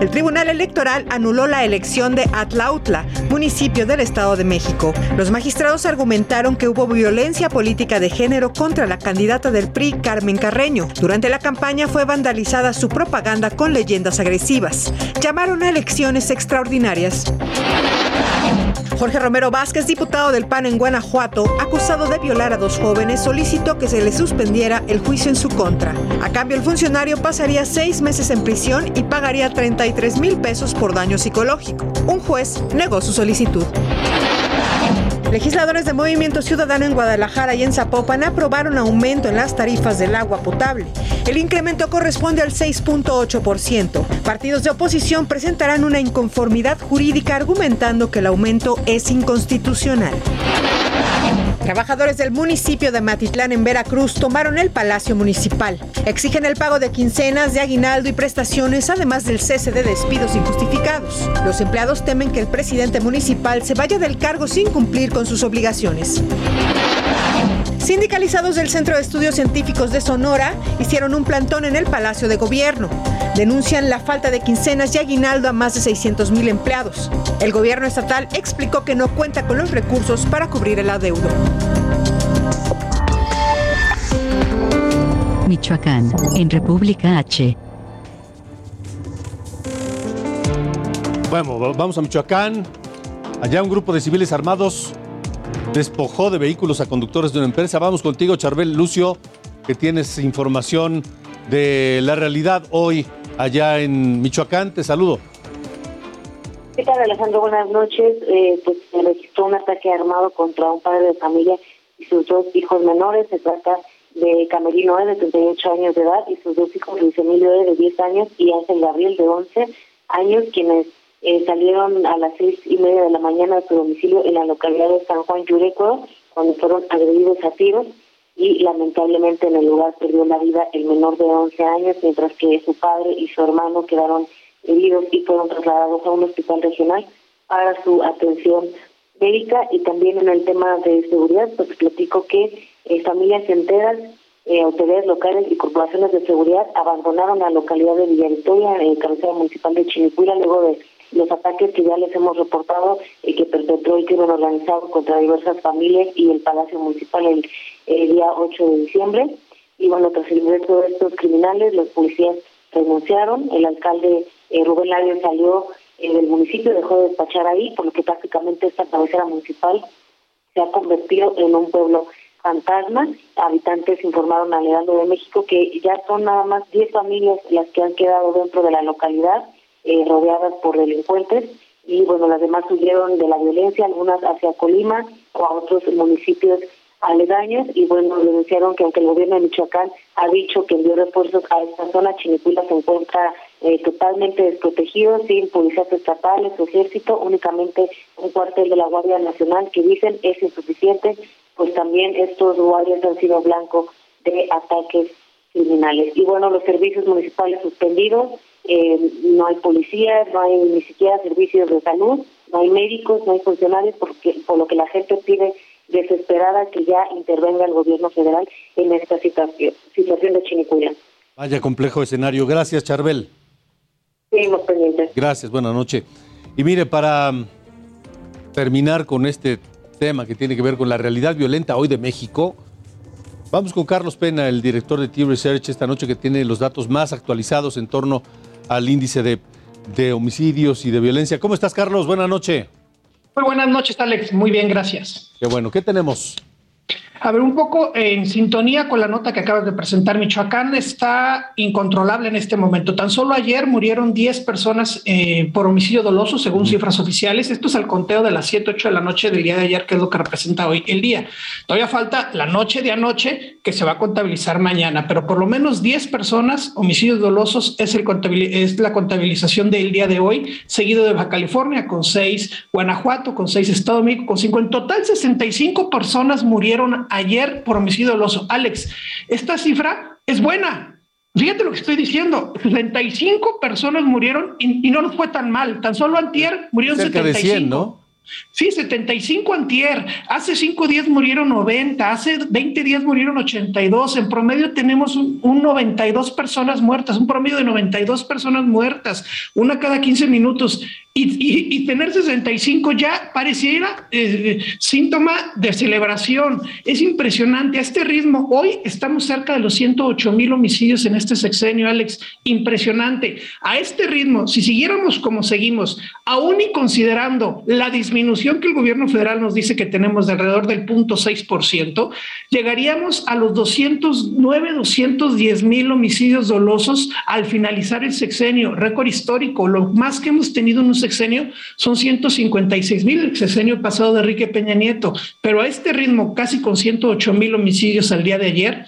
El Tribunal Electoral anuló la elección de Atlautla, municipio del Estado de México. Los magistrados argumentaron que hubo violencia política de género contra la candidata del PRI, Carmen Carreño. Durante la campaña fue vandalizada su propaganda con leyendas agresivas. Llamaron a elecciones extraordinarias. Jorge Romero Vázquez, diputado del PAN en Guanajuato, acusado de violar a dos jóvenes, solicitó que se le suspendiera el juicio en su contra. A cambio, el funcionario pasaría seis meses en prisión y pagaría 33 mil pesos por daño psicológico. Un juez negó su solicitud. Legisladores de Movimiento Ciudadano en Guadalajara y en Zapopan aprobaron aumento en las tarifas del agua potable. El incremento corresponde al 6.8%. Partidos de oposición presentarán una inconformidad jurídica argumentando que el aumento es inconstitucional. Trabajadores del municipio de Matitlán en Veracruz tomaron el Palacio Municipal. Exigen el pago de quincenas, de aguinaldo y prestaciones, además del cese de despidos injustificados. Los empleados temen que el presidente municipal se vaya del cargo sin cumplir con sus obligaciones. Sindicalizados del Centro de Estudios Científicos de Sonora hicieron un plantón en el Palacio de Gobierno. Denuncian la falta de quincenas y aguinaldo a más de 600 mil empleados. El gobierno estatal explicó que no cuenta con los recursos para cubrir el adeudo. Michoacán, en República H. Bueno, vamos a Michoacán. Allá un grupo de civiles armados despojó de vehículos a conductores de una empresa. Vamos contigo, Charbel Lucio, que tienes información de la realidad hoy allá en Michoacán. Te saludo. ¿Qué Alejandro? Buenas noches. Eh, pues se registró un ataque armado contra un padre de familia y sus dos hijos menores. Se trata de Camerino E, de 38 años de edad, y sus dos hijos, Luis Emilio E, de 10 años, y Ángel Gabriel, de 11 años, quienes eh, salieron a las seis y media de la mañana de su domicilio en la localidad de San Juan Yureco, cuando fueron agredidos a tiros y lamentablemente en el lugar perdió la vida el menor de 11 años, mientras que su padre y su hermano quedaron heridos y fueron trasladados a un hospital regional para su atención médica y también en el tema de seguridad, pues platico que eh, familias enteras, eh, autoridades locales y corporaciones de seguridad abandonaron la localidad de Villa Victoria, en cabecera municipal de Chinicuila, luego de los ataques que ya les hemos reportado y que perpetró el crimen organizado contra diversas familias y el Palacio Municipal el, día 8 de diciembre. Y bueno, tras el ingreso de estos criminales, los policías renunciaron, el alcalde eh, Rubén Lario salió eh, del municipio, dejó de despachar ahí, por lo que prácticamente esta cabecera municipal se ha convertido en un pueblo fantasma. Habitantes informaron al Heraldo de México que ya son nada más 10 familias las que han quedado dentro de la localidad eh, rodeadas por delincuentes y bueno, las demás huyeron de la violencia, algunas hacia Colima o a otros municipios aledaños y bueno, denunciaron que aunque el gobierno de Michoacán ha dicho que envió refuerzos a esta zona, Chinicuila se encuentra eh, totalmente desprotegido, sin policías estatales o ejército, únicamente un cuartel de la Guardia Nacional que dicen es insuficiente, pues también estos guardias han sido blanco de ataques criminales. Y bueno, los servicios municipales suspendidos, eh, no hay policías, no hay ni siquiera servicios de salud, no hay médicos, no hay funcionarios, porque, por lo que la gente pide desesperada que ya intervenga el gobierno federal en esta situación, situación de Chinicuya. Vaya complejo escenario. Gracias, Charbel. Seguimos pendientes. Gracias, buenas noches. Y mire, para terminar con este tema que tiene que ver con la realidad violenta hoy de México, vamos con Carlos Pena, el director de T-Research, esta noche que tiene los datos más actualizados en torno al índice de, de homicidios y de violencia. ¿Cómo estás, Carlos? Buenas noches. Muy buenas noches, Alex. Muy bien, gracias. Qué bueno. ¿Qué tenemos? A ver, un poco en sintonía con la nota que acabas de presentar, Michoacán está incontrolable en este momento. Tan solo ayer murieron 10 personas eh, por homicidio doloso, según cifras oficiales. Esto es al conteo de las 7, 8 de la noche del día de ayer, que es lo que representa hoy el día. Todavía falta la noche de anoche, que se va a contabilizar mañana, pero por lo menos 10 personas, homicidios dolosos, es, el es la contabilización del día de hoy, seguido de Baja California con 6, Guanajuato con 6, Estado de México con 5. En total, 65 personas murieron ayer por homicidio doloso. Alex, esta cifra es buena. Fíjate lo que estoy diciendo. 35 personas murieron y, no nos fue tan mal. Tan solo antier murieron Cerca 75. De 100, ¿no? Sí, 75 antier. Hace 5 días murieron 90, hace 20 días murieron 82. En promedio tenemos un, 92 personas muertas, un promedio de 92 personas muertas, una cada 15 minutos. Y, tener 65 ya pareciera eh, síntoma de celebración. Es impresionante. A este ritmo, hoy estamos cerca de los 108 mil homicidios en este sexenio, Alex. Impresionante. A este ritmo, si siguiéramos como seguimos, aún y considerando la disminución que el gobierno federal nos dice que tenemos de alrededor del 0.6%, llegaríamos a los 209, 210 mil homicidios dolosos al finalizar el sexenio. Récord histórico, lo más que hemos tenido en un sexenio son 156 mil, el sexenio pasado de Enrique Peña Nieto, pero a este ritmo, casi con 108 mil homicidios al día de ayer,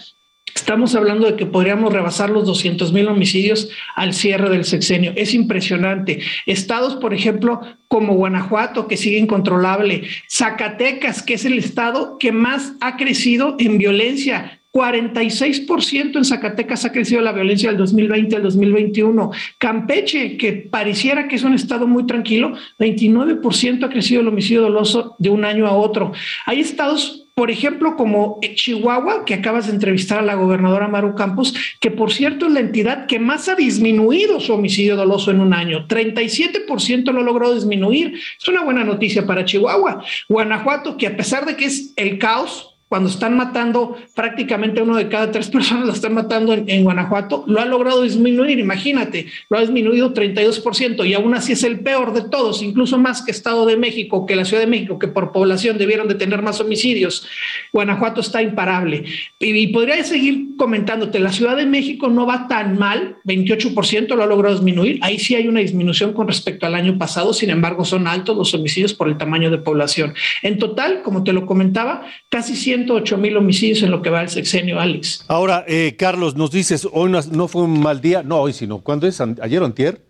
Estamos hablando de que podríamos rebasar los 200 mil homicidios al cierre del sexenio. Es impresionante. Estados, por ejemplo, como Guanajuato, que sigue incontrolable, Zacatecas, que es el estado que más ha crecido en violencia, 46% en Zacatecas ha crecido la violencia del 2020 al 2021. Campeche, que pareciera que es un estado muy tranquilo, 29% ha crecido el homicidio doloso de un año a otro. Hay estados por ejemplo, como Chihuahua, que acabas de entrevistar a la gobernadora Maru Campos, que por cierto es la entidad que más ha disminuido su homicidio doloso en un año. 37% lo logró disminuir. Es una buena noticia para Chihuahua. Guanajuato, que a pesar de que es el caos, cuando están matando prácticamente uno de cada tres personas, lo están matando en, Guanajuato, lo ha logrado disminuir, imagínate, lo ha disminuido 32% y aún así es el peor de todos, incluso más que Estado de México, que la Ciudad de México, que por población debieron de tener más homicidios. Guanajuato está imparable. Y, podría seguir comentándote, la Ciudad de México no va tan mal, 28% lo ha logrado disminuir, ahí sí hay una disminución con respecto al año pasado, sin embargo son altos los homicidios por el tamaño de población. En total, como te lo comentaba, casi 100 108 mil homicidios en lo que va el sexenio, Alex. Ahora, eh, Carlos, nos dices, hoy no, fue un mal día, no hoy, sino, ¿cuándo es? ¿Ayer o antier?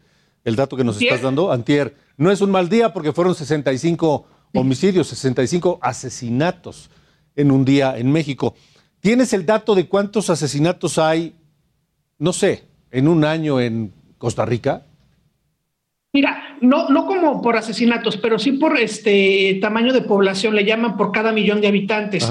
El dato que nos estás dando, antier. No es un mal día porque fueron 65 homicidios, 65 asesinatos en un día en México. ¿Tienes el dato de cuántos asesinatos hay, no sé, en un año en Costa Rica? Mira, no, no como por asesinatos, pero sí por este tamaño de población, le llaman por cada millón de habitantes.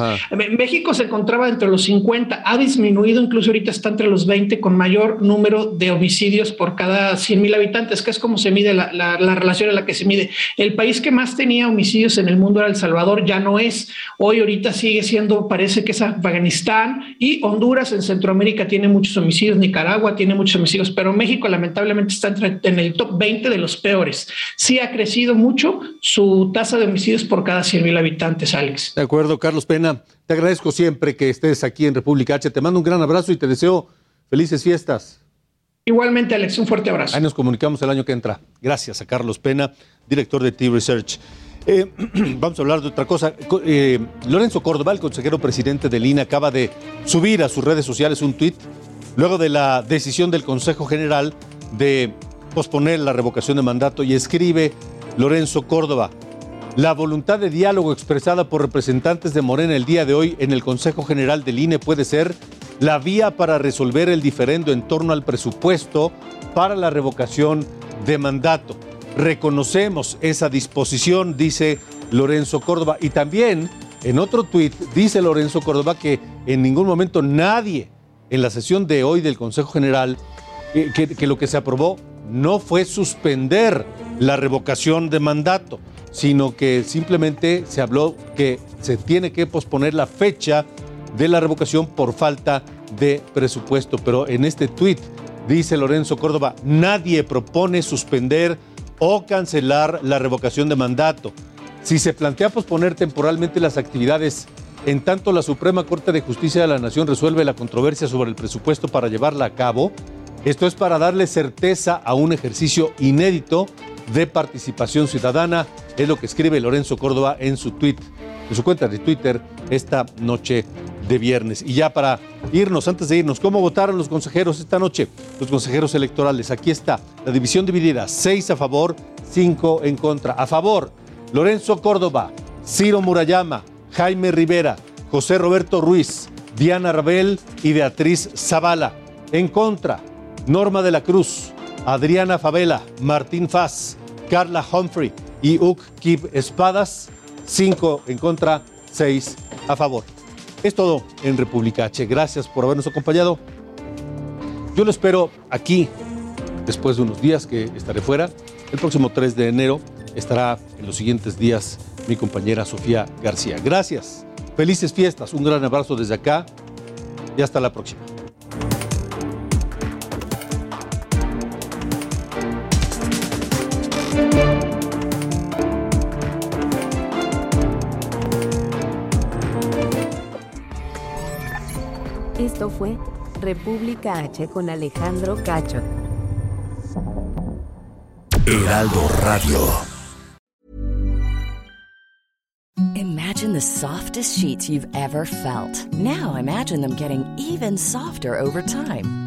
México se encontraba entre los 50, ha disminuido, incluso ahorita está entre los 20 con mayor número de homicidios por cada 100 mil habitantes, que es como se mide la, la, relación en la que se mide. El país que más tenía homicidios en el mundo era El Salvador, ya no es. Hoy ahorita sigue siendo, parece que es Afganistán y Honduras en Centroamérica tiene muchos homicidios, Nicaragua tiene muchos homicidios, pero México lamentablemente está entre, en el top 20 de los peores. Sí ha crecido mucho su tasa de homicidios por cada 100 mil habitantes, Alex. De acuerdo, Carlos Pena. Te agradezco siempre que estés aquí en República H. Te mando un gran abrazo y te deseo felices fiestas. Igualmente, Alex, un fuerte abrazo. Ahí nos comunicamos el año que entra. Gracias a Carlos Pena, director de T-Research. Eh, vamos a hablar de otra cosa. Eh, Lorenzo Córdoba, el consejero presidente del INE, acaba de subir a sus redes sociales un tuit luego de la decisión del Consejo General de posponer la revocación de mandato y escribe Lorenzo Córdoba. La voluntad de diálogo expresada por representantes de Morena el día de hoy en el Consejo General del INE puede ser la vía para resolver el diferendo en torno al presupuesto para la revocación de mandato. Reconocemos esa disposición, dice Lorenzo Córdoba. Y también en otro tuit dice Lorenzo Córdoba que en ningún momento nadie en la sesión de hoy del Consejo General, eh, que, que lo que se aprobó no fue suspender la revocación de mandato, sino que simplemente se habló que se tiene que posponer la fecha de la revocación por falta de presupuesto. Pero en este tuit dice Lorenzo Córdoba, nadie propone suspender o cancelar la revocación de mandato. Si se plantea posponer temporalmente las actividades, en tanto la Suprema Corte de Justicia de la Nación resuelve la controversia sobre el presupuesto para llevarla a cabo, esto es para darle certeza a un ejercicio inédito de participación ciudadana, es lo que escribe Lorenzo Córdoba en su tweet, su cuenta de Twitter esta noche de viernes. Y ya para irnos, antes de irnos, ¿cómo votaron los consejeros esta noche? Los consejeros electorales. Aquí está la división dividida, seis a favor, cinco en contra. A favor, Lorenzo Córdoba, Ciro Murayama, Jaime Rivera, José Roberto Ruiz, Diana Rabel y Beatriz Zavala. En contra, Norma de la Cruz, Adriana Favela, Martín Faz, Carla Humphrey y Uk Kib Espadas, cinco en contra, seis a favor. Es todo en República H. Gracias por habernos acompañado. Yo lo espero aquí, después de unos días que estaré fuera. El próximo 3 de enero estará en los siguientes días mi compañera Sofía García. Gracias. Felices fiestas. Un gran abrazo desde acá y hasta la próxima. Esto fue República H con Alejandro Cacho. Heraldo Radio. Imagine the softest sheets you've ever felt. Now imagine them getting even softer over time.